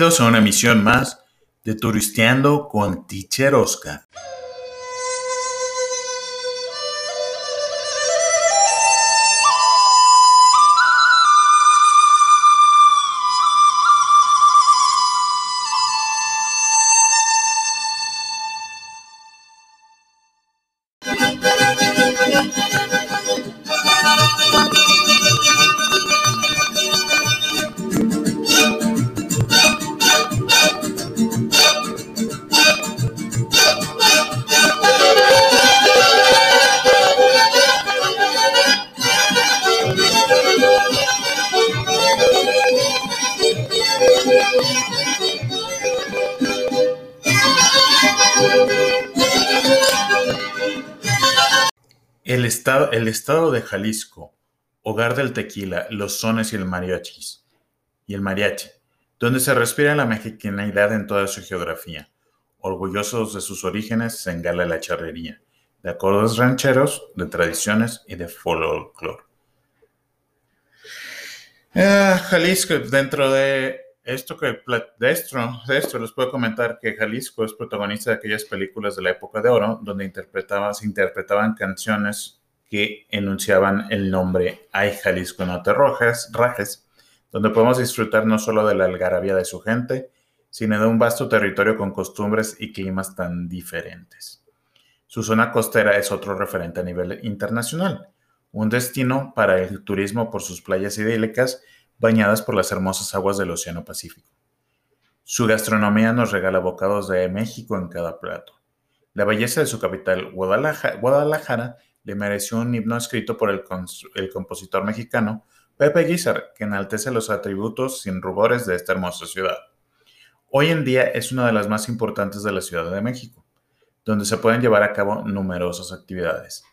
Bienvenidos a una emisión más de Turisteando con Teacher Oscar. El estado, el estado de Jalisco, hogar del tequila, los sones y el mariachis, y el mariachi, donde se respira la mexicanidad en toda su geografía. Orgullosos de sus orígenes, se engala la charrería, de acordes rancheros, de tradiciones y de folclore. Ah, Jalisco, dentro de esto que de esto, de esto les puedo comentar que Jalisco es protagonista de aquellas películas de la época de oro donde interpretaba, se interpretaban canciones que enunciaban el nombre Ay Jalisco no te rojas, rajes, donde podemos disfrutar no solo de la algarabía de su gente, sino de un vasto territorio con costumbres y climas tan diferentes. Su zona costera es otro referente a nivel internacional, un destino para el turismo por sus playas idílicas bañadas por las hermosas aguas del Océano Pacífico. Su gastronomía nos regala bocados de México en cada plato. La belleza de su capital, Guadalajara, le mereció un himno escrito por el, el compositor mexicano Pepe Guizar, que enaltece los atributos sin rubores de esta hermosa ciudad. Hoy en día es una de las más importantes de la Ciudad de México, donde se pueden llevar a cabo numerosas actividades,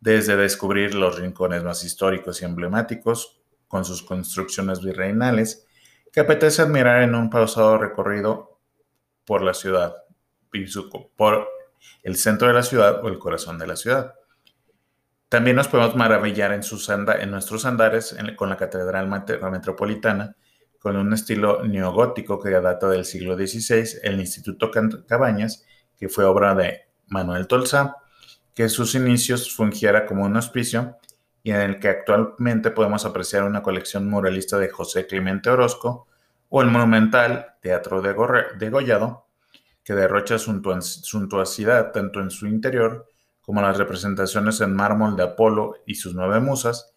desde descubrir los rincones más históricos y emblemáticos, con sus construcciones virreinales, que apetece admirar en un pausado recorrido por la ciudad, por el centro de la ciudad o el corazón de la ciudad. También nos podemos maravillar en, sus en nuestros andares con la Catedral Metropolitana, con un estilo neogótico que data del siglo XVI, el Instituto Cabañas, que fue obra de Manuel Tolsá, que en sus inicios fungiera como un hospicio y en el que actualmente podemos apreciar una colección muralista de José Clemente Orozco o el monumental Teatro de, de Gollado, que derrocha suntuosidad tanto en su interior como las representaciones en mármol de Apolo y sus nueve musas,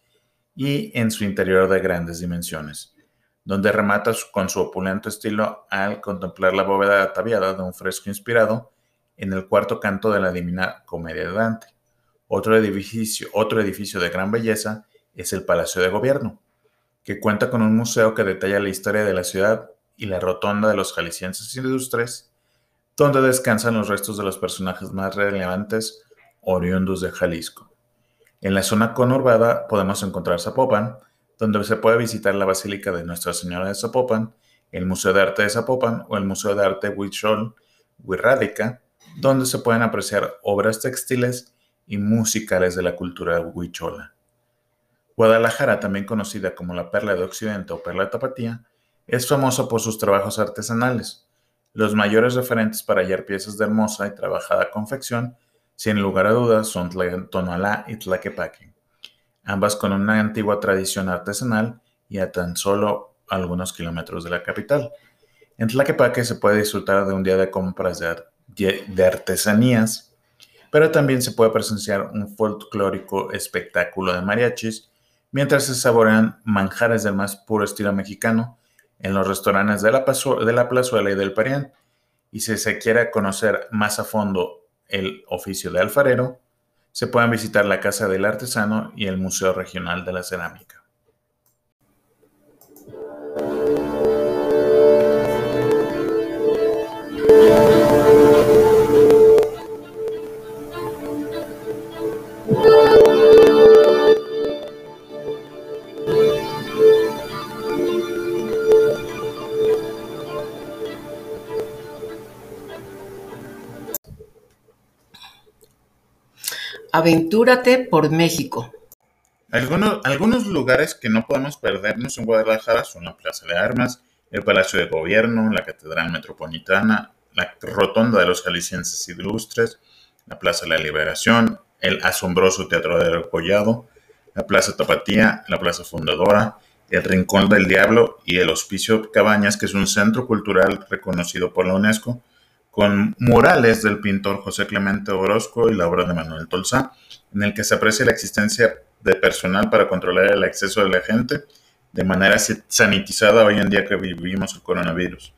y en su interior de grandes dimensiones, donde remata con su opulento estilo al contemplar la bóveda ataviada de un fresco inspirado en el cuarto canto de la Divina Comedia de Dante. Otro edificio, otro edificio de gran belleza es el Palacio de Gobierno, que cuenta con un museo que detalla la historia de la ciudad y la rotonda de los jaliscienses ilustres, donde descansan los restos de los personajes más relevantes oriundos de Jalisco. En la zona conurbada podemos encontrar Zapopan, donde se puede visitar la Basílica de Nuestra Señora de Zapopan, el Museo de Arte de Zapopan o el Museo de Arte Huichol, Huirrádica, donde se pueden apreciar obras textiles y musicales de la cultura huichola. Guadalajara, también conocida como la Perla de Occidente o Perla de Tapatía, es famosa por sus trabajos artesanales. Los mayores referentes para hallar piezas de hermosa y trabajada confección, sin lugar a dudas, son Tonalá y Tlaquepaque, ambas con una antigua tradición artesanal y a tan solo algunos kilómetros de la capital. En Tlaquepaque se puede disfrutar de un día de compras de artesanías pero también se puede presenciar un folclórico espectáculo de mariachis mientras se saborean manjares del más puro estilo mexicano en los restaurantes de la, de la Plazuela y del Parián. Y si se quiere conocer más a fondo el oficio de alfarero, se pueden visitar la Casa del Artesano y el Museo Regional de la Cerámica. Aventúrate por México. Algunos, lugares que no podemos perdernos en Guadalajara son la Plaza de Armas, el Palacio de Gobierno, la Catedral Metropolitana, la Rotonda de los Jaliscienses Ilustres, la Plaza de la Liberación, el asombroso Teatro del Collado, la Plaza Tapatía, la Plaza Fundadora, el Rincón del Diablo y el Hospicio Cabañas, que es un centro cultural reconocido por la UNESCO, con murales del pintor José Clemente Orozco y la obra de Manuel Tolsá, en el que se aprecia la existencia de personal para controlar el acceso de la gente de manera sanitizada hoy en día que vivimos el coronavirus.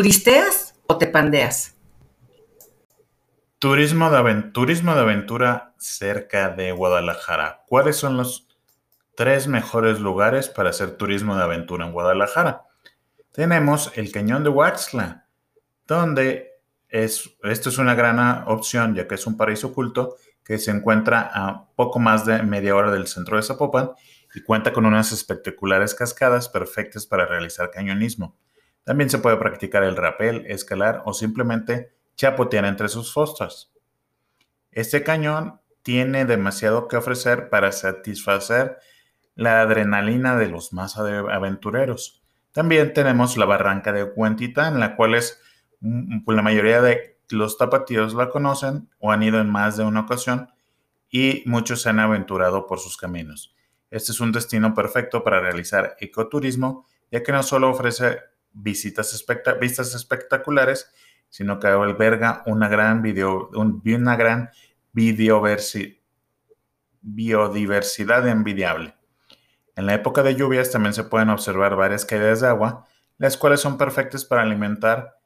¿Turisteas o te pandeas? Turismo de, aventura cerca de Guadalajara. ¿Cuáles son los tres mejores lugares para hacer turismo de aventura en Guadalajara? Tenemos el Cañón de Huaxla, donde es, esto es una gran opción ya que es un paraíso oculto que se encuentra a poco más de media hora del centro de Zapopan y cuenta con unas espectaculares cascadas perfectas para realizar cañonismo. También se puede practicar el rapel, escalar o simplemente chapotear entre sus fostras. Este cañón tiene demasiado que ofrecer para satisfacer la adrenalina de los más aventureros. También tenemos la barranca de en la cual es, mm, la mayoría de los tapatíos la conocen o han ido en más de una ocasión y muchos se han aventurado por sus caminos. Este es un destino perfecto para realizar ecoturismo, ya que no solo ofrece visitas vistas espectaculares, sino que alberga una gran, video, una gran biodiversidad envidiable. En la época de lluvias también se pueden observar varias caídas de agua, las cuales son perfectas para alimentar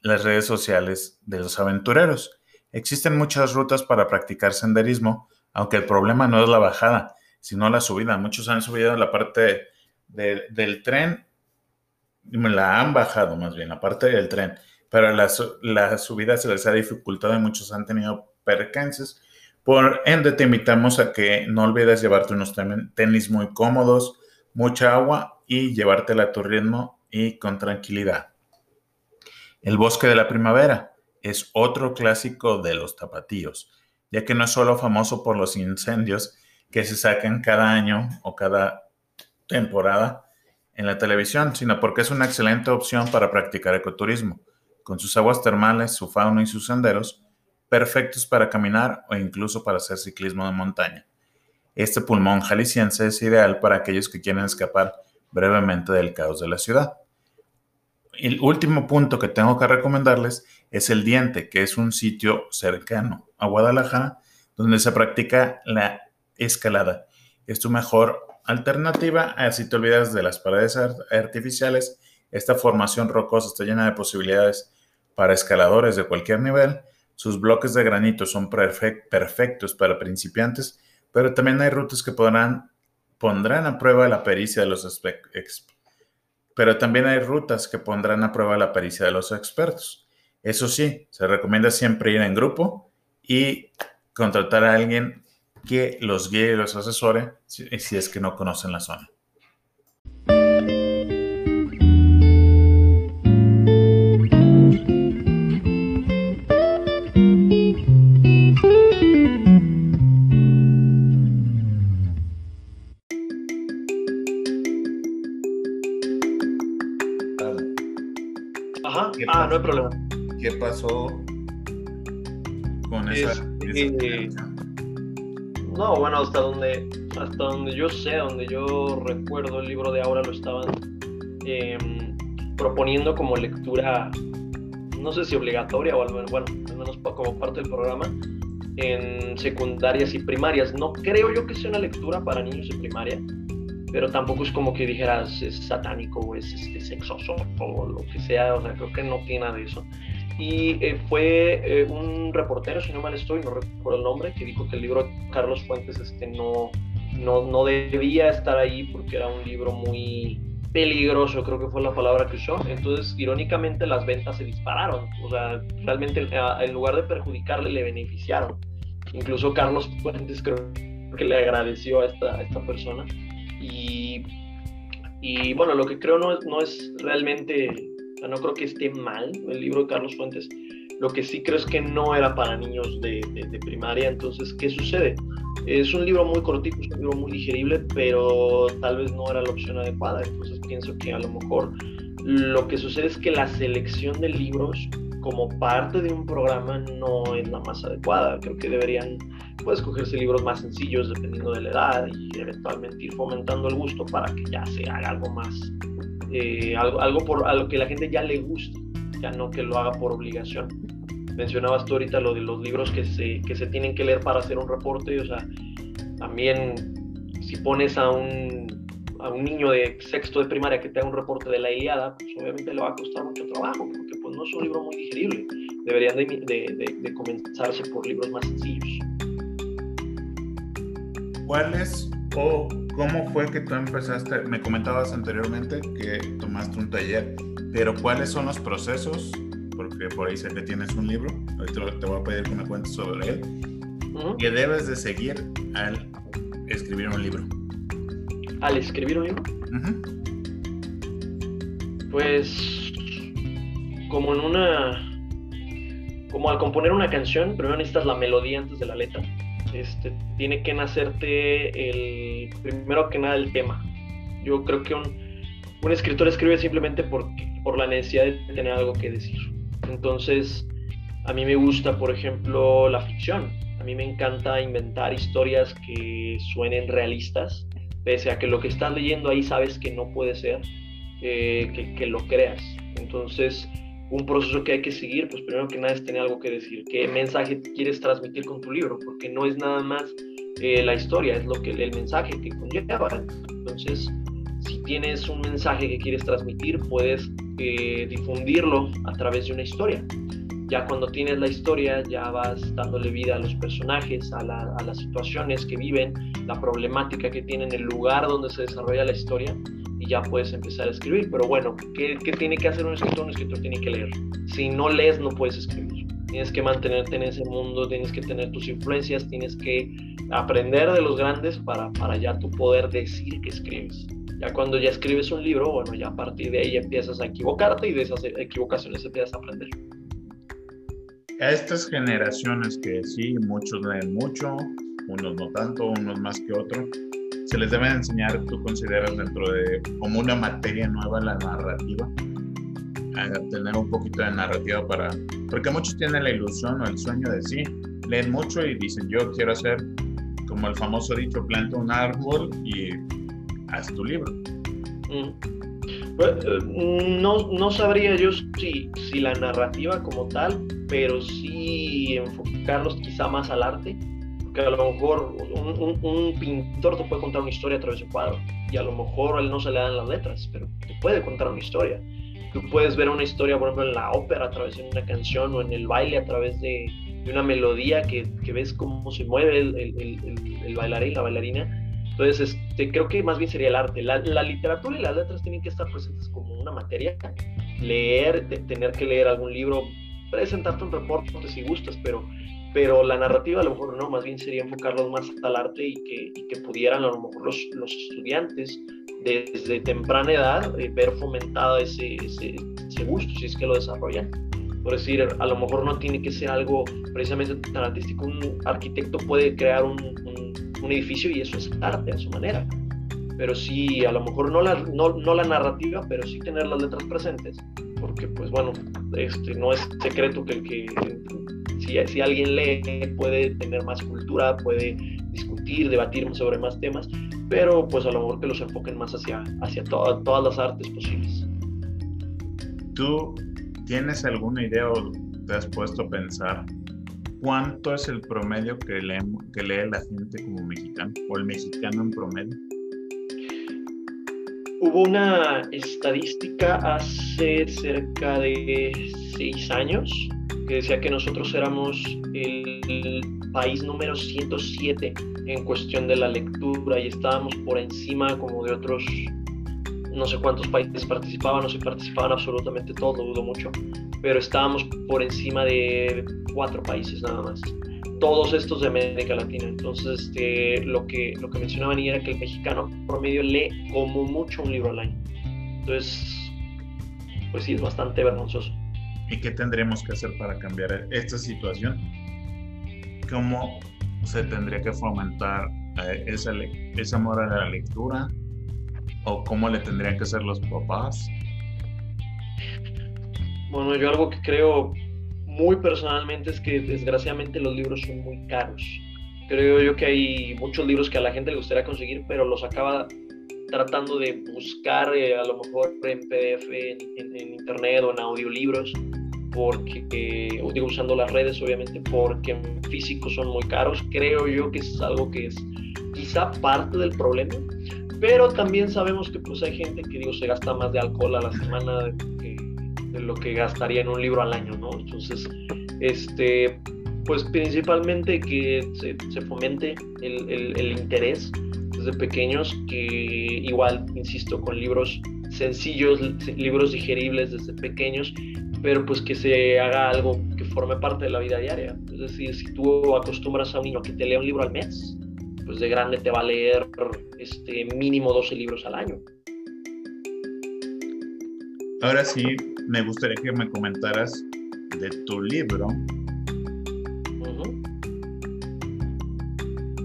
las redes sociales de los aventureros. Existen muchas rutas para practicar senderismo, aunque el problema no es la bajada, sino la subida. Muchos han subido la parte del tren me la han bajado más bien, aparte del tren, pero la, la subida se les ha dificultado y muchos han tenido percances. Por ende, te invitamos a que no olvides llevarte unos tenis muy cómodos, mucha agua y llevártela a tu ritmo y con tranquilidad. El bosque de la primavera es otro clásico de los tapatíos, ya que no es solo famoso por los incendios que se sacan cada año o cada temporada, en la televisión, sino porque es una excelente opción para practicar ecoturismo, con sus aguas termales, su fauna y sus senderos, perfectos para caminar o incluso para hacer ciclismo de montaña. Este pulmón jalisciense es ideal para aquellos que quieren escapar brevemente del caos de la ciudad. El último punto que tengo que recomendarles es el Diente, que es un sitio cercano a Guadalajara donde se practica la escalada. Es tu mejor alternativa, si te olvidas de las paredes artificiales, esta formación rocosa está llena de posibilidades para escaladores de cualquier nivel. Sus bloques de granito son perfectos para principiantes, pero también hay rutas que podrán, pondrán a prueba la pericia de los pero también hay rutas que pondrán a prueba la pericia de los expertos. Eso sí, se recomienda siempre ir en grupo y contratar a alguien que los guíe y los asesore si, es que no conocen la zona. Ajá, ah, no hay problema. ¿Qué pasó con esa, no, bueno, hasta donde, hasta donde yo sé, donde yo recuerdo el libro de ahora lo estaban em, proponiendo como lectura, no sé si obligatoria o al menos, bueno, menos como parte del programa, en secundarias y primarias. No creo yo que sea una lectura para niños de primaria, pero tampoco es como que dijeras es satánico o es este, sexoso o lo que sea, o sea, creo que no tiene nada de eso. Y eh, fue eh, un reportero, si no mal estoy, no recuerdo el nombre, que dijo que el libro Carlos Fuentes este, no, no, no debía estar ahí porque era un libro muy peligroso, creo que fue la palabra que usó. Entonces, irónicamente, las ventas se dispararon. O sea, realmente en lugar de perjudicarle, le beneficiaron. Incluso Carlos Fuentes creo que le agradeció a esta, esta persona. Y, y, bueno, lo que creo no es, no es realmente, no creo que esté mal el libro de Carlos Fuentes. Lo que sí creo es que no era para niños de, primaria. Entonces, ¿qué sucede? Es un libro muy cortito, es un libro muy digerible, pero tal vez no era la opción adecuada. Entonces pienso que a lo mejor lo que sucede es que la selección de libros como parte de un programa no es la más adecuada. Creo que deberían pues, escogerse libros más sencillos dependiendo de la edad y eventualmente ir fomentando el gusto para que ya se haga algo más, eh, algo, algo por a lo que la gente ya le guste, ya no que lo haga por obligación mencionabas tú ahorita lo de los libros que se, que se tienen que leer para hacer un reporte, o sea, también si pones a un, a un niño de sexto de primaria que te haga un reporte de la Iliada, pues obviamente le va a costar mucho trabajo, porque pues no es un libro muy digerible. Deberían de, de, de, comenzarse por libros más sencillos. ¿Cuáles o cómo fue que tú empezaste? Me comentabas anteriormente que tomaste un taller, pero ¿cuáles son los procesos porque por ahí sé que tienes un libro, ahorita te voy a pedir que me cuentes sobre él, que debes de seguir al escribir un libro. ¿Al escribir un libro? Pues como en una... Como al componer una canción, primero necesitas la melodía antes de la letra. Este, tiene que nacerte el, primero que nada el tema. Yo creo que un, un escritor escribe simplemente porque, por la necesidad de tener algo que decir. Entonces, a mí me gusta, por ejemplo, la ficción. A mí me encanta inventar historias que suenen realistas, pese a que lo que estás leyendo ahí sabes que no puede ser, eh, que, lo creas. Entonces, un proceso que hay que seguir, pues primero que nada es tener algo que decir, qué mensaje quieres transmitir con tu libro, porque no es nada más eh, la historia, es lo que el mensaje que conlleva. Entonces, si tienes un mensaje que quieres transmitir, puedes eh, difundirlo a través de una historia. Ya cuando tienes la historia, ya vas dándole vida a los personajes, a, las situaciones que viven, la problemática que tienen, el lugar donde se desarrolla la historia, ya puedes empezar a escribir. Pero bueno, ¿qué, qué tiene que hacer un escritor? Un escritor tiene que leer. Si no lees, no puedes escribir. Tienes que mantenerte en ese mundo, tienes que tener tus influencias, tienes que aprender de los grandes para, para ya tu poder decir que escribes. Ya cuando ya escribes un libro, bueno, ya a partir de ahí empiezas a equivocarte y de esas equivocaciones empiezas a aprender. A estas generaciones que sí, muchos leen mucho, unos no tanto, unos más que otros, se les debe enseñar, tú consideras dentro de como una materia nueva la narrativa, a tener un poquito de narrativa para, porque muchos tienen la ilusión o el sueño de sí, leen mucho y dicen yo quiero hacer como el famoso dicho, planta un árbol y haz tu libro. Mm. Pues, eh, no, no, sabría yo si, si la narrativa como tal, pero sí enfocarlos quizá más al arte, porque a lo mejor un, un, pintor te puede contar una historia a través de un cuadro, y a lo mejor a él no se le dan las letras, pero te puede contar una historia. Tú puedes ver una historia, por ejemplo, en la ópera a través de una canción o en el baile a través de, de una melodía que, que, ves cómo se mueve el, el, el, el bailarín, la bailarina, entonces, este, creo que más bien sería el arte. La, literatura y las letras tienen que estar presentes como una materia. Leer, tener que leer algún libro, presentarte un reporte si gustas, pero, pero la narrativa a lo mejor no, más bien sería enfocarlos más al arte y que, que pudieran a lo mejor los, los estudiantes desde temprana edad eh, ver fomentado ese, ese, ese gusto, si es que lo desarrollan por decir, a lo mejor no tiene que ser algo precisamente tan artístico. Un arquitecto puede crear un, un edificio y eso es arte a su manera. Pero sí, a lo mejor no la, no, no la narrativa, pero sí tener las letras presentes, porque pues bueno, este, no es secreto que, que si, si alguien lee puede tener más cultura, puede discutir, debatir sobre más temas, pero pues a lo mejor que los enfoquen más hacia, hacia todas las artes posibles. ¿Tú tienes alguna idea o te has puesto a pensar cuánto es el promedio que lee, que lee la gente como mexicano o el mexicano en promedio? Hubo una estadística hace cerca de seis años que decía que nosotros éramos el país número 107 en cuestión de la lectura y estábamos por encima como de otros no sé cuántos países participaban, no sé participaban absolutamente todos, lo dudo mucho, pero estábamos por encima de cuatro países nada más. Todos estos de América Latina. Entonces, este, lo, que, lo que mencionaban era que el mexicano promedio lee como mucho un libro al año. Entonces, pues sí, es bastante vergonzoso. ¿Y qué tendremos que hacer para cambiar esta situación? ¿Cómo se tendría que fomentar eh, esa, ese amor a la lectura? ¿O cómo le tendrían que hacer los papás? Bueno, yo algo que creo muy personalmente es que desgraciadamente los libros son muy caros. Creo yo que hay muchos libros que a la gente le gustaría conseguir, pero los acaba tratando de buscar eh, a lo mejor en PDF, en, internet o en audiolibros, porque, digo, usando las redes obviamente, porque en físico son muy caros. Creo yo que es algo que es quizá parte del problema, pero también sabemos que pues hay gente que digo se gasta más de alcohol a la semana de, lo que gastaría en un libro al año, ¿no? Entonces, este, pues principalmente que se, fomente el, el, interés desde pequeños, que igual, insisto, con libros sencillos, libros digeribles desde pequeños, pero pues que se haga algo que forme parte de la vida diaria. Es decir, si tú acostumbras a un niño a que te lea un libro al mes, pues de grande te va a leer este, mínimo 12 libros al año. Ahora sí, me gustaría que me comentaras de tu libro,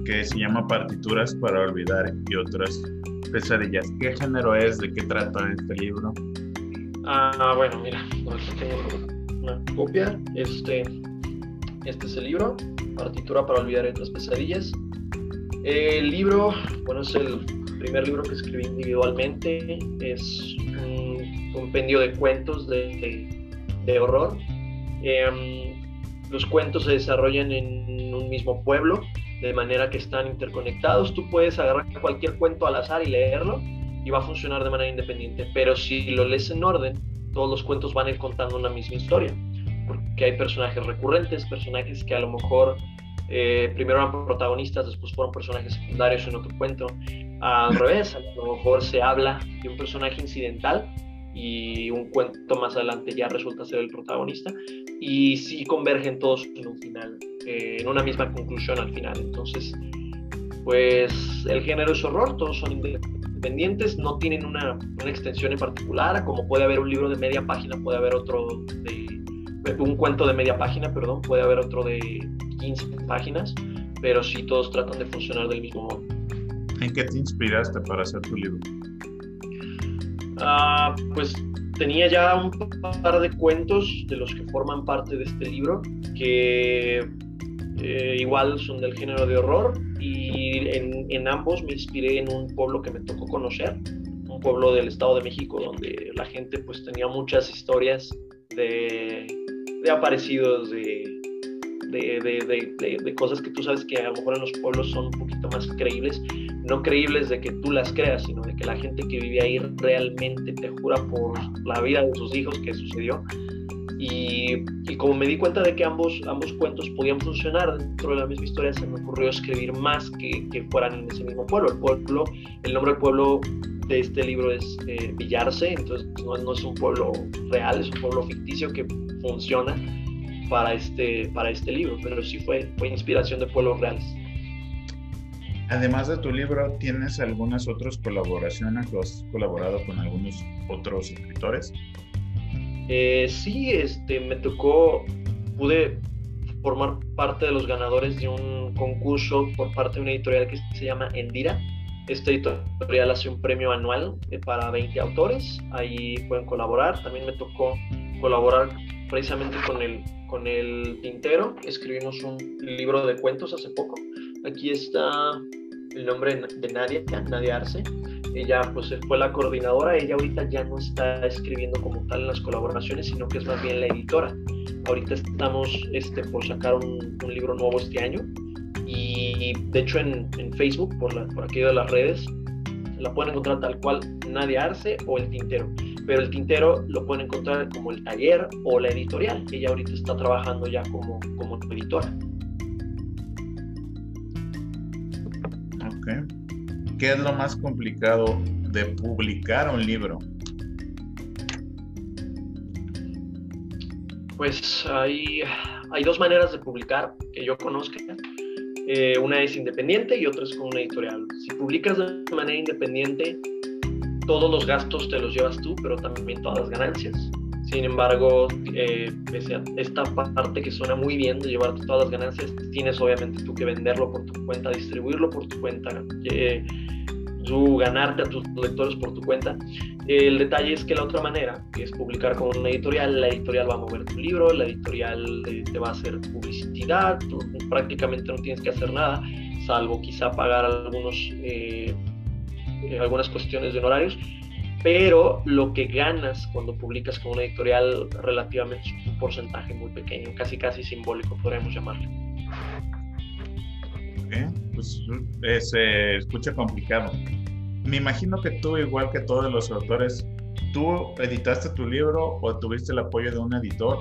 que se llama Partituras para Olvidar y otras pesadillas. ¿Qué género es? ¿De qué trata este libro? Ah, bueno, mira, tengo una copia. Este, este es el libro, Partitura para Olvidar y otras pesadillas. El libro, bueno, es el primer libro que escribí individualmente, es un compendio de cuentos de, de, horror. Em, los cuentos se desarrollan en un mismo pueblo, de manera que están interconectados. Tú puedes agarrar cualquier cuento al azar y leerlo y va a funcionar de manera independiente, pero si lo lees en orden, todos los cuentos van a ir contando una misma historia, porque hay personajes recurrentes, personajes que a lo mejor eh, primero eran protagonistas, después fueron personajes secundarios en otro cuento. Al revés, a lo mejor se habla de un personaje incidental y un cuento más adelante ya resulta ser el protagonista y sí convergen todos en un final, eh, en una misma conclusión al final. Entonces, pues el género es horror, todos son independientes, no tienen una, una extensión en particular, como puede haber un libro de media página, puede haber otro de un cuento de media página, perdón, puede haber otro de 15 páginas, pero sí todos tratan de funcionar del mismo modo. ¿En qué te inspiraste para hacer tu libro? Ah, pues tenía ya un par de cuentos de los que forman parte de este libro que eh, igual son del género de horror y en, en, ambos me inspiré en un pueblo que me tocó conocer, un pueblo del Estado de México donde la gente pues tenía muchas historias de, de aparecidos, de, de, cosas que tú sabes que a lo mejor en los pueblos son un poquito más creíbles, no creíbles de que tú las creas, sino de que la gente que vive ahí realmente te jura por la vida de sus hijos que sucedió. Y, como me di cuenta de que ambos, ambos cuentos podían funcionar dentro de la misma historia, se me ocurrió escribir más que, que fueran en ese mismo pueblo. El pueblo, el nombre del pueblo de este libro es eh, Villarse, entonces no, no, es un pueblo real, es un pueblo ficticio que funciona para este, para este libro, pero sí fue, fue inspiración de pueblos reales. Además de tu libro, ¿tienes algunas otras colaboraciones? ¿Has colaborado con algunos otros escritores? Eh, sí, este, me tocó, pude formar parte de los ganadores de un concurso por parte de una editorial que se llama Endira. Esta editorial hace un premio anual eh, para 20 autores, ahí pueden colaborar. También me tocó colaborar precisamente con el, con el tintero. Escribimos un libro de cuentos hace poco. Aquí está el nombre de Nadia, Nadia Arce. ella pues fue la coordinadora, ella ahorita ya no está escribiendo como tal en las colaboraciones, sino que es más bien la editora. Ahorita estamos este, por sacar un, libro nuevo este año y de hecho en, Facebook, por, la, por aquello de las redes, la pueden encontrar tal cual Nadia Arce o El Tintero. Pero el Tintero lo pueden encontrar como el taller o la editorial. Ella ahorita está trabajando ya como, como editora. Ok. ¿Qué es lo más complicado de publicar un libro? Pues hay, hay dos maneras de publicar que yo conozca. Eh, una es independiente y otra es con una editorial. Si publicas de manera independiente, todos los gastos te los llevas tú, pero también todas las ganancias. Sin embargo, eh, esta parte que suena muy bien de llevarte todas las ganancias, tienes obviamente tú que venderlo por tu cuenta, distribuirlo por tu cuenta, eh, tú ganarte a tus lectores por tu cuenta. El detalle es que la otra manera, es publicar con una editorial, la editorial va a mover tu libro, la editorial eh, te va a hacer publicidad, prácticamente no tienes que hacer nada, salvo quizá pagar algunos, eh, algunas cuestiones de honorarios, pero lo que ganas cuando publicas con una editorial relativamente es un porcentaje muy pequeño, casi casi simbólico, podríamos llamarlo. Pues se escucha complicado. Me imagino que tú, igual que todos los autores, tú editaste tu libro o tuviste el apoyo de un editor.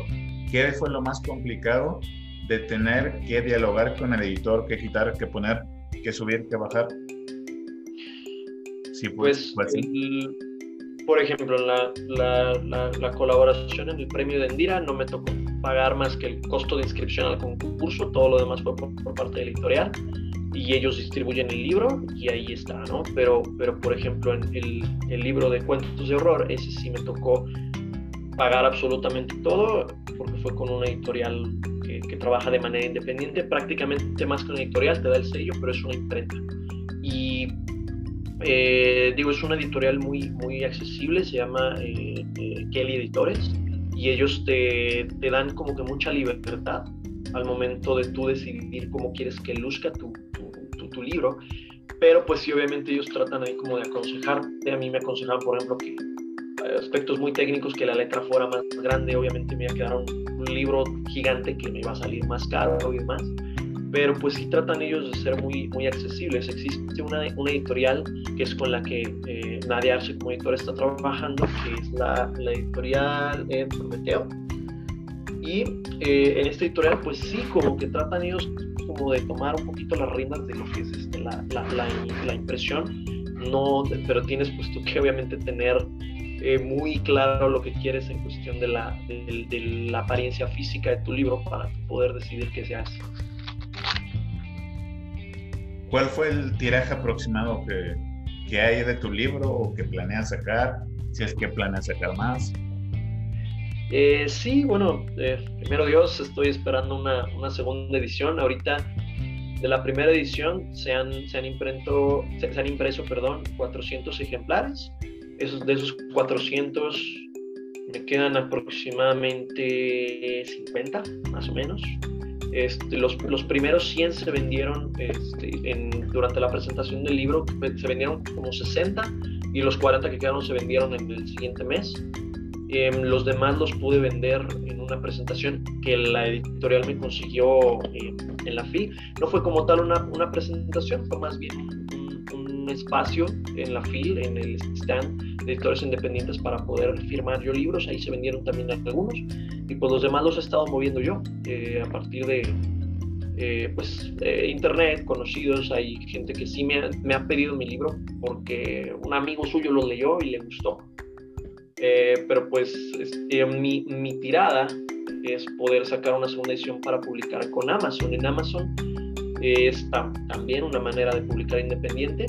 ¿Qué fue lo más complicado de tener que dialogar con el editor, que quitar, que poner, que subir, que bajar? Sí, pues, pues por ejemplo, la, la, la, colaboración en el premio de Endira no me tocó pagar más que el costo de inscripción al concurso, todo lo demás fue por, por parte del editorial y ellos distribuyen el libro y ahí está, ¿no? Pero, pero por ejemplo, en el, el libro de cuentos de horror, ese sí me tocó pagar absolutamente todo porque fue con una editorial que, que, trabaja de manera independiente, prácticamente más que una editorial, te da el sello, pero es una imprenta. Y eh, digo, es una editorial muy, muy accesible, se llama eh, eh, Kelly Editores, y ellos te, te, dan como que mucha libertad al momento de tú decidir cómo quieres que luzca tu, tu, libro, pero pues sí, obviamente ellos tratan ahí como de aconsejarte, a mí me aconsejaban, por ejemplo, que aspectos muy técnicos, que la letra fuera más grande, obviamente me iba a quedar un, libro gigante que me iba a salir más caro y demás, pero pues sí tratan ellos de ser muy, muy accesibles. Existe una, una editorial que es con la que eh, Nadia Arce como editora está trabajando, que es la, la editorial eh, Prometeo. Y eh, en esta editorial pues sí, como que tratan ellos como de tomar un poquito las riendas de lo que es este, la, la, la, impresión, no, pero tienes pues tú que obviamente tener eh, muy claro lo que quieres en cuestión de la, de, la apariencia física de tu libro para poder decidir qué se hace. ¿Cuál fue el tiraje aproximado que, que hay de tu libro o que planeas sacar? Si es que planeas sacar más. Eh, sí, bueno, eh, primero Dios, estoy esperando una, una, segunda edición. Ahorita de la primera edición se han, se han, impreso, se, han impreso perdón, 400 ejemplares. Esos, de esos 400 me quedan aproximadamente 50, más o menos. Este, los, los, primeros 100 se vendieron este, en, durante la presentación del libro, se vendieron como 60 y los 40 que quedaron se vendieron en el siguiente mes. Em, los demás los pude vender en una presentación que la editorial me consiguió em, en la FIL. No fue como tal una, una presentación, fue más bien un, espacio en la FIL, en el stand de editores independientes para poder firmar yo libros. Ahí se vendieron también algunos. Y pues los demás los he estado moviendo yo eh, a partir de, eh, pues internet, conocidos, hay gente que sí me me ha, pedido mi libro porque un amigo suyo lo leyó y le gustó. Eh, pero pues este, mi, mi, tirada es poder sacar una segunda edición para publicar con Amazon. En Amazon es también una manera de publicar independiente,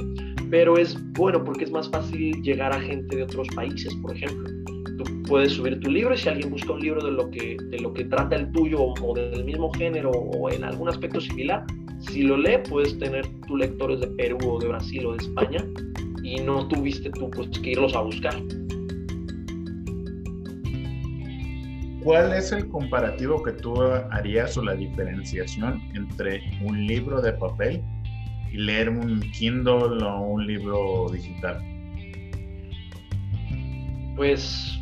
pero es bueno porque es más fácil llegar a gente de otros países, por ejemplo. Tú puedes subir tu libro y si alguien busca un libro de lo que, de lo que trata el tuyo o del mismo género o en algún aspecto similar, si lo lee puedes tener tus lectores de Perú o de Brasil o de España y no tuviste tú pues, que irlos a buscar. ¿Cuál es el comparativo que tú harías o la diferenciación entre un libro de papel y leer un Kindle o un libro digital? Pues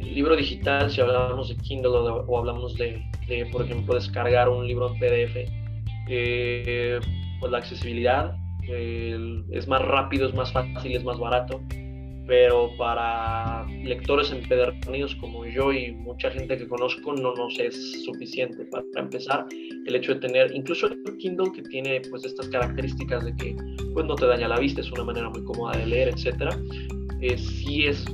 libro digital, si hablamos de Kindle o, hablamos de, por ejemplo, descargar un libro en PDF, eh, pues la accesibilidad es más rápido, es más fácil, es más barato pero para lectores empedernidos como yo y mucha gente que conozco no nos es suficiente. Para, empezar, el hecho de tener, incluso el Kindle que tiene pues estas características de que pues no te daña la vista, es una manera muy cómoda de leer, etcétera, eh, sí es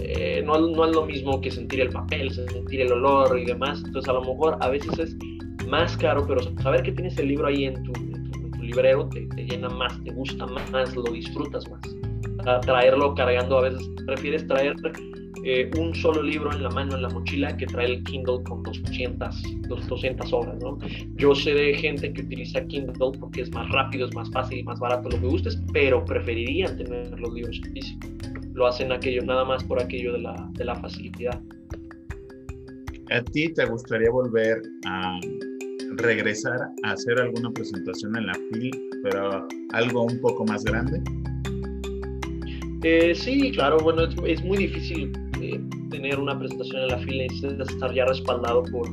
eh, no, no, es lo mismo que sentir el papel, sentir el olor y demás. Entonces, a lo mejor a veces es más caro, pero saber que tienes el libro ahí en tu, librero te, te, llena más, te gusta más, lo disfrutas más traerlo cargando. A veces prefieres traer eh, un solo libro en la mano, en la mochila, que traer el Kindle con 200, 200 horas. ¿no? Yo sé de gente que utiliza Kindle porque es más rápido, es más fácil y más barato, lo que gustes, pero preferirían tener los libros físicos. Lo hacen aquello nada más por aquello de la, de la facilidad. ¿A ti te gustaría volver a regresar a hacer alguna presentación en la FIL, pero algo un poco más grande? Eh, sí, claro, bueno, es, muy difícil eh, tener una presentación en la fila, y estar ya respaldado por,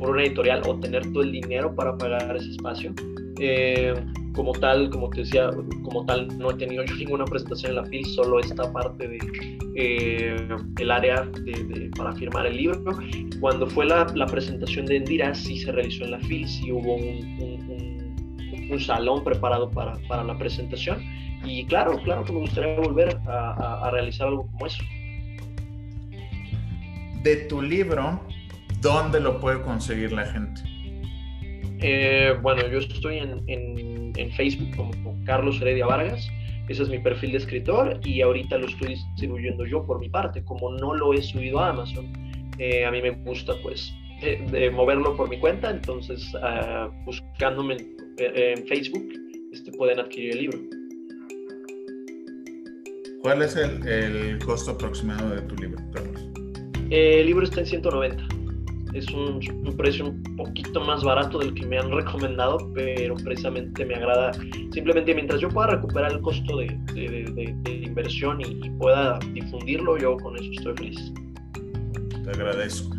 por, una editorial o tener todo el dinero para pagar ese espacio. Eh, como tal, como te decía, como tal, no he tenido yo ninguna presentación en la FIL, solo esta parte de el área de, para firmar el libro. Cuando fue la, la, presentación de Endira, sí se realizó en la FIL, sí hubo un, un, un salón preparado para, para la presentación y claro, claro que me gustaría volver a, realizar algo como eso. De tu libro, ¿dónde lo puede conseguir la gente? Eh, bueno, yo estoy en, en, Facebook como Carlos Heredia Vargas. Ese es mi perfil de escritor y ahorita lo estoy distribuyendo yo por mi parte. Como no lo he subido a Amazon, eh, a mí me gusta pues de, moverlo por mi cuenta. Entonces, ah, buscándome en, Facebook, este, pueden adquirir el libro. ¿Cuál es el, costo aproximado de tu libro, Carlos? el libro está en 190. Es un, precio un poquito más barato del que me han recomendado, pero precisamente me agrada. Simplemente mientras yo pueda recuperar el costo de, inversión y, pueda difundirlo, yo con eso estoy feliz. Te agradezco.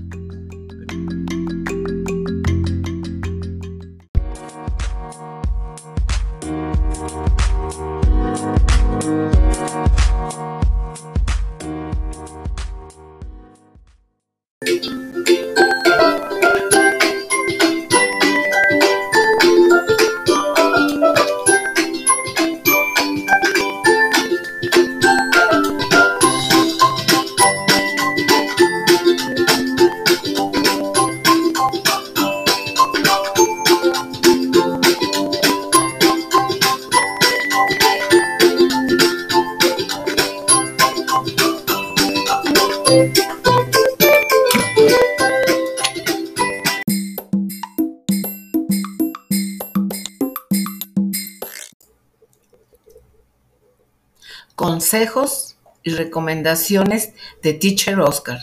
Consejos y recomendaciones de Teacher Oscar.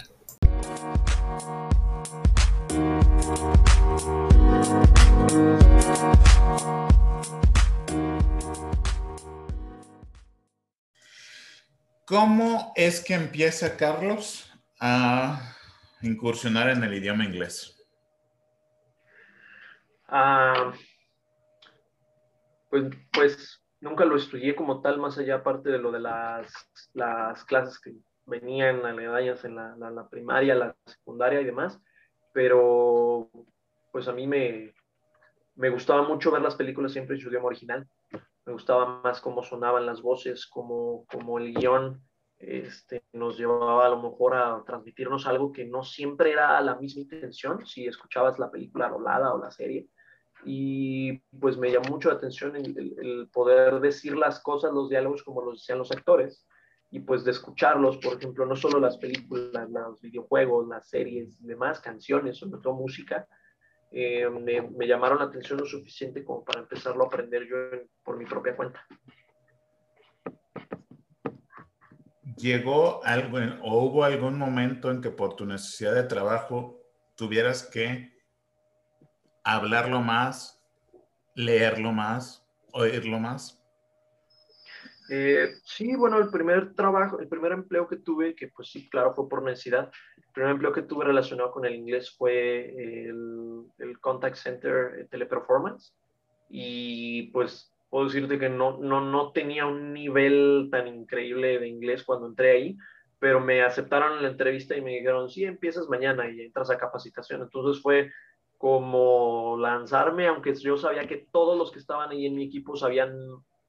¿Cómo es que empieza Carlos a incursionar en el idioma inglés? Ah, pues, pues nunca lo estudié como tal, más allá de lo de las, las clases que venían aledañas en la, la, primaria, la secundaria y demás, pero pues a mí me, me gustaba mucho ver las películas siempre en su idioma original, me gustaba más cómo sonaban las voces, cómo, cómo el guion este, nos llevaba a lo mejor a transmitirnos algo que no siempre era la misma intención, si escuchabas la película rolada o la serie, y pues me llamó mucho la atención el, poder decir las cosas, los diálogos como los decían los actores y pues de escucharlos, por ejemplo, no solo las películas, los videojuegos, las series y demás, canciones, sobre todo música, eh, me, llamaron la atención lo suficiente como para empezarlo a aprender yo por mi propia cuenta. ¿Llegó algo o hubo algún momento en que por tu necesidad de trabajo tuvieras que hablarlo más, leerlo más, oírlo más? Eh, sí, bueno, el primer trabajo, el primer empleo que tuve, que pues sí, claro, fue por necesidad, el primer empleo que tuve relacionado con el inglés fue el, el Contact Center eh, Teleperformance y pues puedo decirte que no, no, no tenía un nivel tan increíble de inglés cuando entré ahí, pero me aceptaron la entrevista y me dijeron, sí, empiezas mañana y entras a capacitación. Entonces fue como lanzarme, aunque yo sabía que todos los que estaban ahí en mi equipo sabían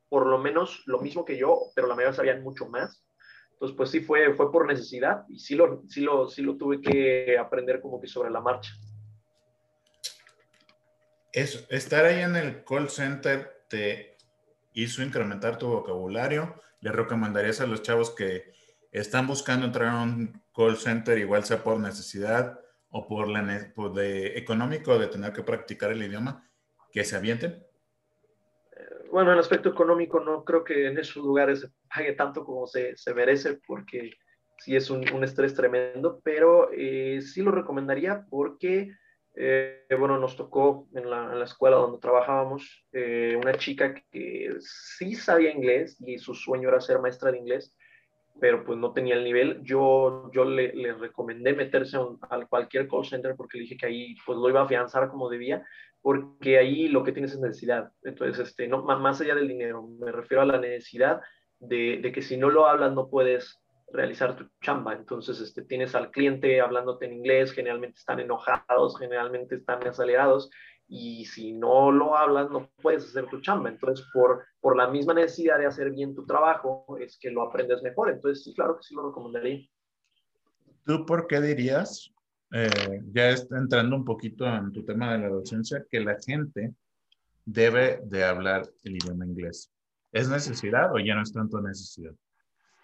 por lo menos lo mismo que yo, pero la mayoría sabían mucho más. Entonces, pues sí fue, fue por necesidad y sí lo, sí, lo, sí lo tuve que aprender como que sobre la marcha. Es, estar ahí en el call center te hizo incrementar tu vocabulario. ¿Le recomendarías a los chavos que están buscando entrar a un call center, igual sea por necesidad o por, la, de económico de tener que practicar el idioma, que se avienten? bueno, en aspecto económico no creo que en esos lugares se pague tanto como se, merece porque sí es un, estrés tremendo, pero eh, sí lo recomendaría porque, eh, bueno, nos tocó en la, en la, escuela donde trabajábamos eh, una chica que sí sabía inglés y su sueño era ser maestra de inglés, pero pues no tenía el nivel. Yo, yo le, le recomendé meterse a, cualquier call center porque le dije que ahí pues lo iba a afianzar como debía, porque ahí lo que tienes es necesidad. Entonces, este, no, más allá del dinero, me refiero a la necesidad de, de, que si no lo hablas no puedes realizar tu chamba. Entonces, este, tienes al cliente hablándote en inglés, generalmente están enojados, generalmente están acelerados, y si no lo hablas no puedes hacer tu chamba. Entonces, por, por la misma necesidad de hacer bien tu trabajo, es que lo aprendes mejor. Entonces, sí, claro que sí lo recomendaría. ¿Tú por qué dirías eh, ya está entrando un poquito en tu tema de la docencia, que la gente debe de hablar el idioma inglés. ¿Es necesidad o ya no es tanto necesidad?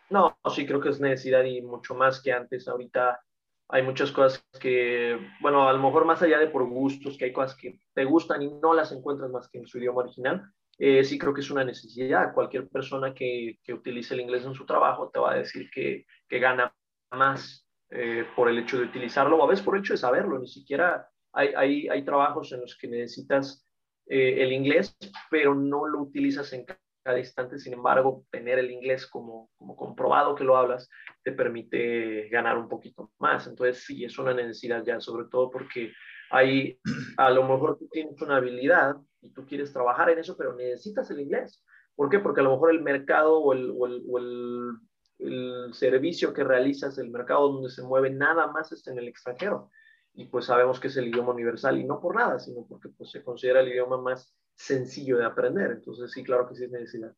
No, sí creo que es necesidad y mucho más que antes. Ahorita hay muchas cosas que, bueno, a lo mejor más allá de por gustos, que hay cosas que te gustan y no las encuentras más que en su idioma original, eh, sí creo que es una necesidad. Cualquier persona que, que, utilice el inglés en su trabajo te va a decir que, que gana más eh, por el hecho de utilizarlo o a veces por el hecho de saberlo. Ni siquiera hay, hay, hay trabajos en los que necesitas eh, el inglés, pero no lo utilizas en cada instante. Sin embargo, tener el inglés como, como comprobado que lo hablas te permite ganar un poquito más. Entonces, sí, es una necesidad ya, sobre todo porque hay, a lo mejor tú tienes una habilidad y tú quieres trabajar en eso, pero necesitas el inglés. ¿Por qué? Porque a lo mejor el mercado o el, o el, el servicio que realizas, el mercado donde se mueve, nada más está en el extranjero. Y pues sabemos que es el idioma universal y no por nada, sino porque pues, se considera el idioma más sencillo de aprender. Entonces sí, claro que sí es necesidad.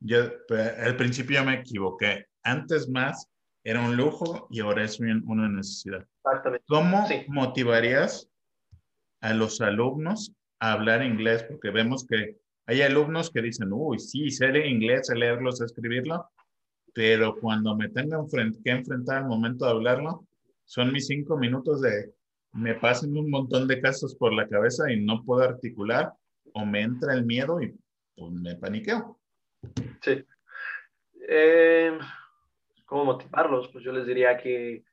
Yo al principio me equivoqué. Antes más era un lujo y ahora es una necesidad. Exactamente. ¿Cómo sí. motivarías a los alumnos a hablar inglés? Porque vemos que hay alumnos que dicen, uy, sí, sé leer inglés, sé leerlo, sé escribirlo, pero cuando me tengan que enfrentar al momento de hablarlo, son mis cinco minutos de me pasan un montón de casos por la cabeza y no puedo articular o me entra el miedo y pues, me paniqueo. Sí. Eh, ¿Cómo motivarlos? Pues yo les diría que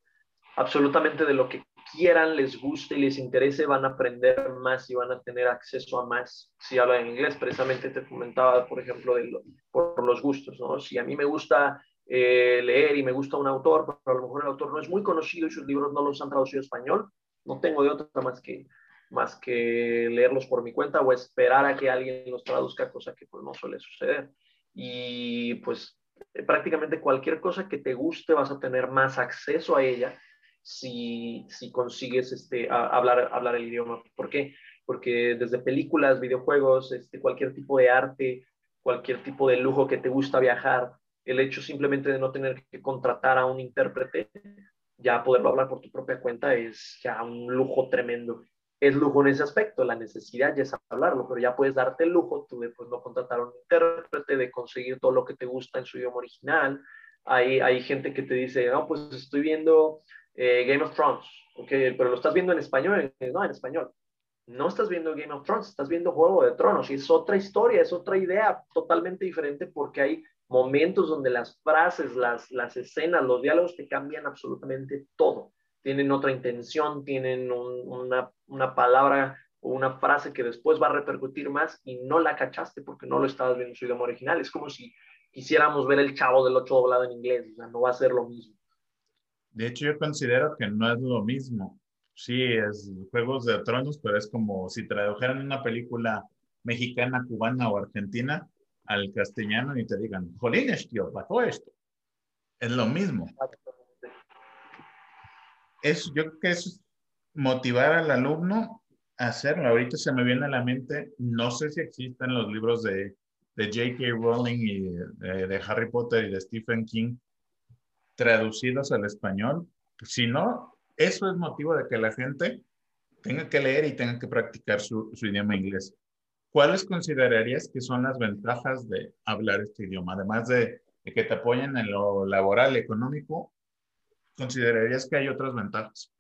absolutamente de lo que quieran, les guste y les interese, van a aprender más y van a tener acceso a más si hablan inglés. Precisamente te comentaba, por ejemplo, de lo, por los gustos, ¿no? Si a mí me gusta eh, leer y me gusta un autor, pero a lo mejor el autor no es muy conocido y sus libros no los han traducido a español, no tengo de otra más que, más que leerlos por mi cuenta o esperar a que alguien los traduzca, cosa que pues no suele suceder. Y pues eh, prácticamente cualquier cosa que te guste vas a tener más acceso a ella si, si consigues este, a, hablar, hablar el idioma. ¿Por qué? Porque desde películas, videojuegos, este, cualquier tipo de arte, cualquier tipo de lujo que te gusta viajar, el hecho simplemente de no tener que contratar a un intérprete, ya poderlo hablar por tu propia cuenta es ya un lujo tremendo. Es lujo en ese aspecto, la necesidad ya es hablarlo, pero ya puedes darte el lujo tú de pues, no contratar a un intérprete, de conseguir todo lo que te gusta en su idioma original. Hay, hay gente que te dice, no, pues estoy viendo eh, Game of Thrones, okay, pero lo estás viendo en español, no, en español. No estás viendo Game of Thrones, estás viendo Juego de Tronos y es otra historia, es otra idea totalmente diferente porque hay momentos donde las frases, las, las escenas, los diálogos te cambian absolutamente todo. Tienen otra intención, tienen un, una, una palabra o una frase que después va a repercutir más y no la cachaste porque no lo estabas viendo en su idioma original. Es como si quisiéramos ver el chavo del 8 doblado en inglés, o sea, no va a ser lo mismo. De hecho, yo considero que no es lo mismo. Sí, es Juegos de Tronos, pero es como si tradujeran una película mexicana, cubana o argentina al castellano y te digan, jolines, tío, pasó esto. Es lo mismo. Es, yo creo que es motivar al alumno a hacerlo. Ahorita se me viene a la mente, no sé si existen los libros de, de J.K. Rowling y de, Harry Potter y de Stephen King traducidos al español. Si no, eso es motivo de que la gente tenga que leer y tenga que practicar su, su idioma inglés. ¿Cuáles considerarías que son las ventajas de hablar este idioma? Además de, de que te apoyen en lo laboral, económico, ¿considerarías que hay otras ventajas?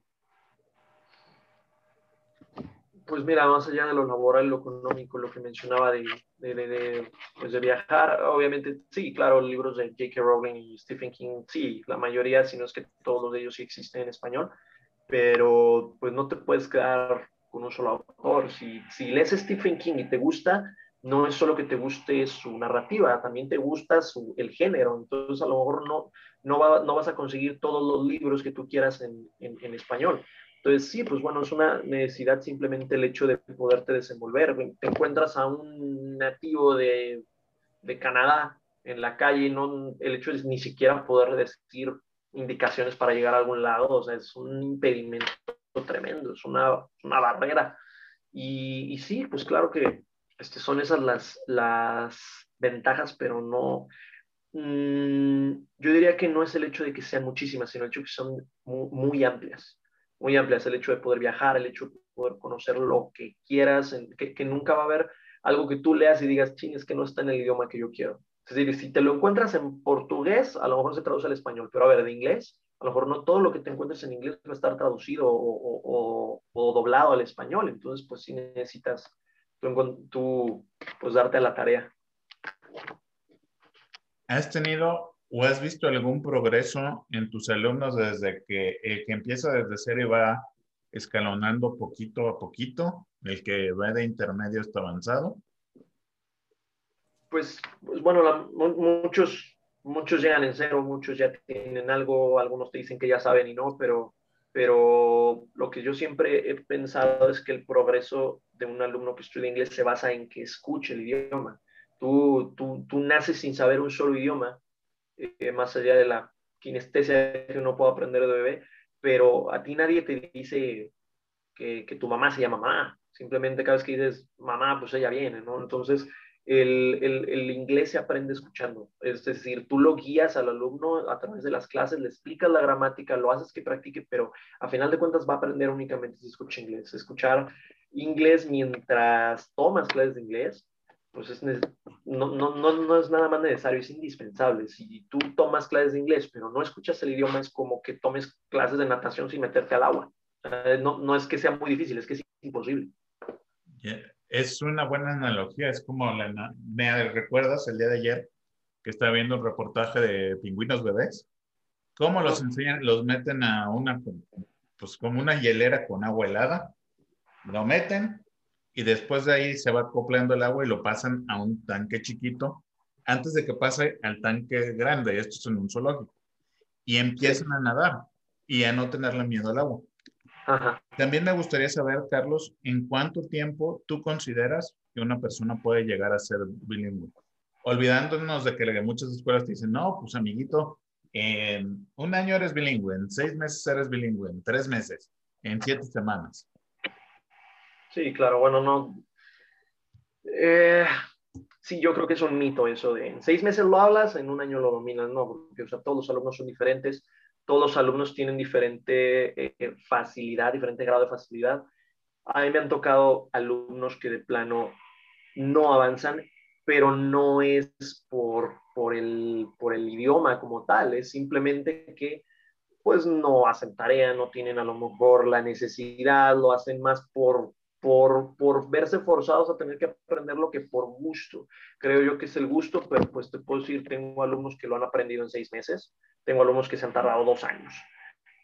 Pues mira, más allá de lo laboral, lo económico, lo que mencionaba de, de, de, pues de viajar, obviamente sí, claro, libros de J.K. Rowling y Stephen King, sí, la mayoría, si no es que todos de ellos sí existen en español, pero pues no te puedes quedar con un solo autor. Si, si lees Stephen King y te gusta, no es solo que te guste su narrativa, también te gusta su, el género. Entonces, a lo mejor no, no, va, no vas a conseguir todos los libros que tú quieras en, español. Entonces, sí, pues bueno, es una necesidad simplemente el hecho de poderte desenvolver. Te encuentras a un nativo de, de Canadá en la calle, no, el hecho es ni siquiera poder decir indicaciones para llegar a algún lado, o sea, es un impedimento tremendo, es una, una barrera. Y, y, sí, pues claro que este, son esas las, las ventajas, pero no, mmm, yo diría que no es el hecho de que sean muchísimas, sino el hecho de que son muy, muy, amplias, muy amplias, el hecho de poder viajar, el hecho de poder conocer lo que quieras, que, que nunca va a haber algo que tú leas y digas, ching, es que no está en el idioma que yo quiero. Es decir, si te lo encuentras en portugués, a lo mejor se traduce al español, pero a ver, de inglés, a lo mejor no todo lo que te encuentres en inglés va a estar traducido o, o, o, o doblado al español, entonces pues sí necesitas tú, tú, pues darte a la tarea. ¿Has tenido o has visto algún progreso en tus alumnos desde que el que empieza desde cero y va escalonando poquito a poquito, el que va de intermedio hasta avanzado? Pues, pues bueno, muchos, muchos llegan en cero, muchos ya tienen algo, algunos te dicen que ya saben y no, pero, pero lo que yo siempre he pensado es que el progreso de un alumno que estudia inglés se basa en que escuche el idioma. Tú, tú, tú naces sin saber un solo idioma, eh, más allá de la kinestesia que uno puede aprender de bebé, pero a ti nadie te dice que, que tu mamá se llama mamá. Simplemente cada vez que dices mamá, pues ella viene, ¿no? Entonces, el, el, el, inglés se aprende escuchando. Es decir, tú lo guías al alumno a través de las clases, le explicas la gramática, lo haces que practique, pero a final de cuentas va a aprender únicamente si escucha inglés. Escuchar inglés mientras tomas clases de inglés, pues es, no, no, no, no es nada más necesario, es indispensable. Si tú tomas clases de inglés, pero no escuchas el idioma, es como que tomes clases de natación sin meterte al agua. no, no es que sea muy difícil, es que es imposible. Yeah es una buena analogía, es como la, me recuerdas el día de ayer que estaba viendo un reportaje de pingüinos bebés, cómo los enseñan, los meten a una, pues como una hielera con agua helada, lo meten y después de ahí se va acoplando el agua y lo pasan a un tanque chiquito antes de que pase al tanque grande, esto es en un zoológico, y empiezan a nadar y a no tenerle miedo al agua. Ajá. También me gustaría saber, Carlos, ¿en cuánto tiempo tú consideras que una persona puede llegar a ser bilingüe? Olvidándonos de que muchas escuelas te dicen, no, pues amiguito, en un año eres bilingüe, en seis meses eres bilingüe, en tres meses, en siete semanas. Sí, claro, bueno, no. Eh, sí, yo creo que es un mito eso de en seis meses lo hablas, en un año lo dominas, no, porque o sea, todos los alumnos son diferentes todos los alumnos tienen diferente eh, facilidad, diferente grado de facilidad. A mí me han tocado alumnos que de plano no avanzan, pero no es por, por, el, por el idioma como tal, es simplemente que pues no hacen tarea, no tienen a lo mejor la necesidad, lo hacen más por, por, por, verse forzados a tener que aprenderlo que por gusto. Creo yo que es el gusto, pero pues te puedo decir, tengo alumnos que lo han aprendido en seis meses, tengo alumnos que se han tardado dos años,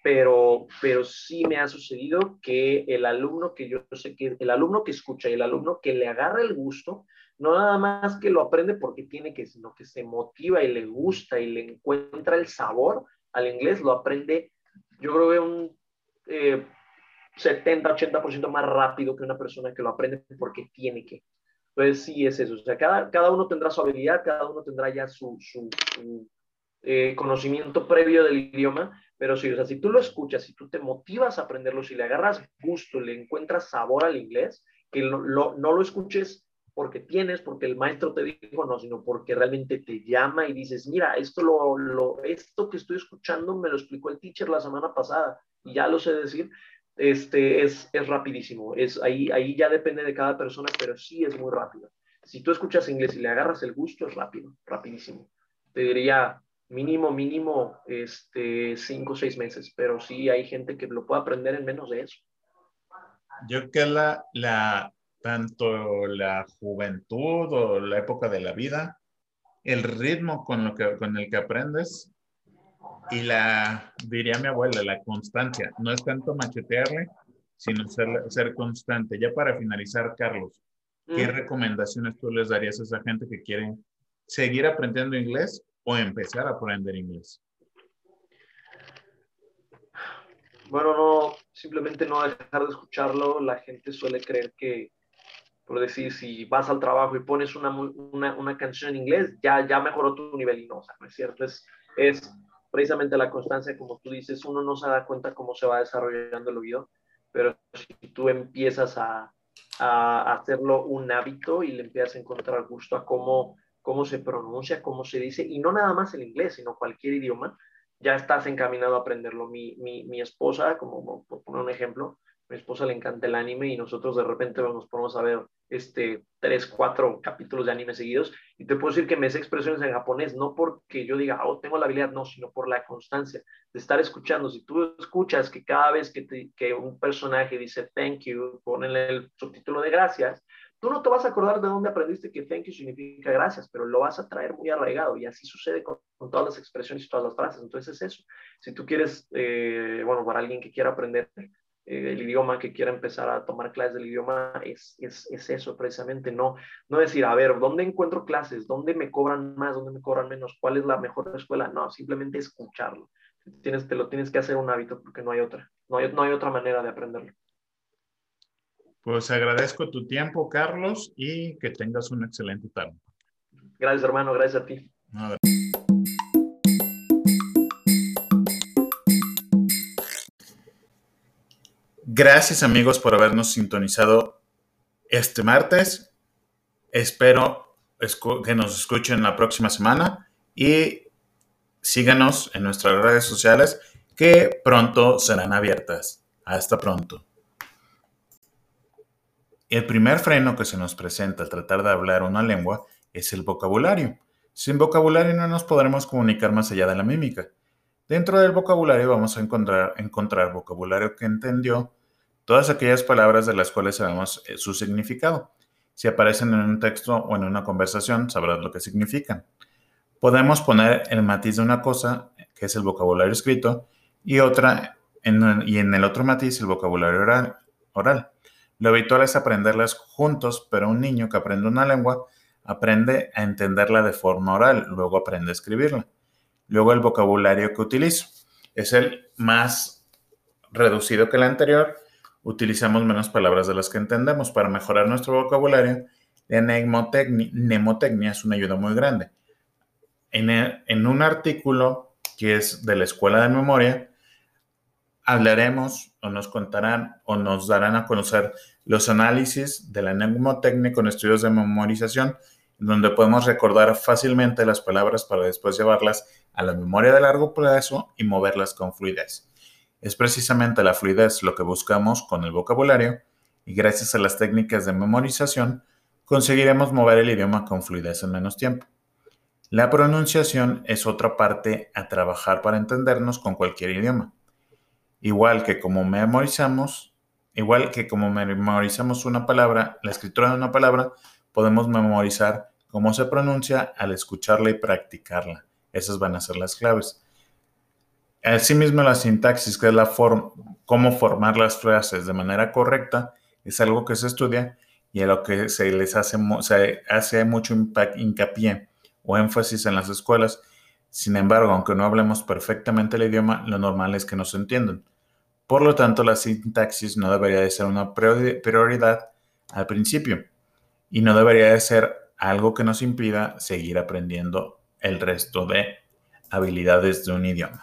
pero, pero sí me ha sucedido que el alumno que yo sé que, el alumno que escucha y el alumno que le agarra el gusto, no nada más que lo aprende porque tiene que, sino que se motiva y le gusta y le encuentra el sabor al inglés, lo aprende, yo creo que un eh, 70-80% más rápido que una persona que lo aprende porque tiene que. Entonces sí es eso, o sea, cada, cada uno tendrá su habilidad, cada uno tendrá ya su, su, eh, conocimiento previo del idioma, pero sí, o sea, si tú lo escuchas, si tú te motivas a aprenderlo, si le agarras gusto, le encuentras sabor al inglés, que no lo escuches porque tienes, porque el maestro te dijo, no, sino porque realmente te llama y dices, mira, esto, lo, lo, esto que estoy escuchando me lo explicó el teacher la semana pasada y ya lo sé decir, este, es, es rapidísimo. Es, ahí, ahí ya depende de cada persona, pero sí es muy rápido. Si tú escuchas inglés y le agarras el gusto, es rápido, rapidísimo. Te diría mínimo, mínimo, este, cinco o seis meses, pero sí hay gente que lo puede aprender en menos de eso. Yo creo que la, la, tanto la juventud o la época de la vida, el ritmo con, lo que, con el que aprendes y la, diría mi abuela, la constancia. No es tanto machetearle, sino ser, ser constante. Ya para finalizar, Carlos, ¿qué mm. recomendaciones tú les darías a esa gente que quiere seguir aprendiendo inglés o empezar a aprender inglés? Bueno, no, simplemente no dejar de escucharlo. La gente suele creer que, por decir, si vas al trabajo y pones una, una, una canción en inglés, ya, ya mejoró tu nivel y no, o sea, no es cierto. Es, es precisamente la constancia, como tú dices, uno no se da cuenta cómo se va desarrollando el oído, pero si tú empiezas a, hacerlo un hábito y le empiezas a encontrar gusto a cómo, se pronuncia, cómo se dice, y no nada más el inglés, sino cualquier idioma, ya estás encaminado a aprenderlo. Mi, mi, mi esposa, como por poner un ejemplo, mi esposa le encanta el anime y nosotros de repente nos ponemos a ver este, tres, cuatro capítulos de anime seguidos y te puedo decir que me sé expresiones en japonés, no porque yo diga, oh, tengo la habilidad, no, sino por la constancia de estar escuchando. Si tú escuchas que cada vez que, que un personaje dice thank you, ponenle el subtítulo de gracias, tú no te vas a acordar de dónde aprendiste que thank you significa gracias, pero lo vas a traer muy arraigado y así sucede con, todas las expresiones y todas las frases. Entonces es eso. Si tú quieres, eh, bueno, para alguien que quiera aprender eh, el idioma, que quiera empezar a tomar clases del idioma, es, es, es, eso precisamente, no, no decir, a ver, ¿dónde encuentro clases? ¿Dónde me cobran más? ¿Dónde me cobran menos? ¿Cuál es la mejor escuela? No, simplemente escucharlo. Tienes, te lo tienes que hacer un hábito porque no hay otra, no hay, no hay otra manera de aprenderlo. Pues agradezco tu tiempo, Carlos, y que tengas un excelente tarde. Gracias, hermano, gracias a ti. Gracias amigos por habernos sintonizado este martes. Espero que nos escuchen la próxima semana y síganos en nuestras redes sociales que pronto serán abiertas. Hasta pronto. El primer freno que se nos presenta al tratar de hablar una lengua es el vocabulario. Sin vocabulario no nos podremos comunicar más allá de la mímica. Dentro del vocabulario vamos a encontrar, vocabulario que entendió todas aquellas palabras de las cuales sabemos eh, su significado. Si aparecen en un texto o en una conversación, sabrás lo que significan. Podemos poner el matiz de una cosa, que es el vocabulario escrito, y otra y en el otro matiz el vocabulario oral, oral. Lo habitual es aprenderlas juntos, pero un niño que aprende una lengua aprende a entenderla de forma oral, luego aprende a escribirla. Luego el vocabulario que utilizo es el más reducido que el anterior, utilizamos menos palabras de las que entendemos. Para mejorar nuestro vocabulario, la mnemotecnia, es una ayuda muy grande. En, un artículo que es de la Escuela de Memoria, hablaremos o nos contarán o nos darán a conocer los análisis de la mnemotecnia con estudios de memorización, donde podemos recordar fácilmente las palabras para después llevarlas a la memoria de largo plazo y moverlas con fluidez. Es precisamente la fluidez lo que buscamos con el vocabulario y gracias a las técnicas de memorización conseguiremos mover el idioma con fluidez en menos tiempo. La pronunciación es otra parte a trabajar para entendernos con cualquier idioma. Igual que como memorizamos, igual que como memorizamos una palabra, la escritura de una palabra, podemos memorizar cómo se pronuncia al escucharla y practicarla. Esas van a ser las claves. Asimismo, la sintaxis, que es la forma, cómo formar las frases de manera correcta, es algo que se estudia y a lo que se les hace, se hace mucho hincapié o énfasis en las escuelas. Sin embargo, aunque no hablemos perfectamente el idioma, lo normal es que no se entiendan. Por lo tanto, la sintaxis no debería de ser una prioridad al principio y no debería de ser algo que nos impida seguir aprendiendo el resto de habilidades de un idioma.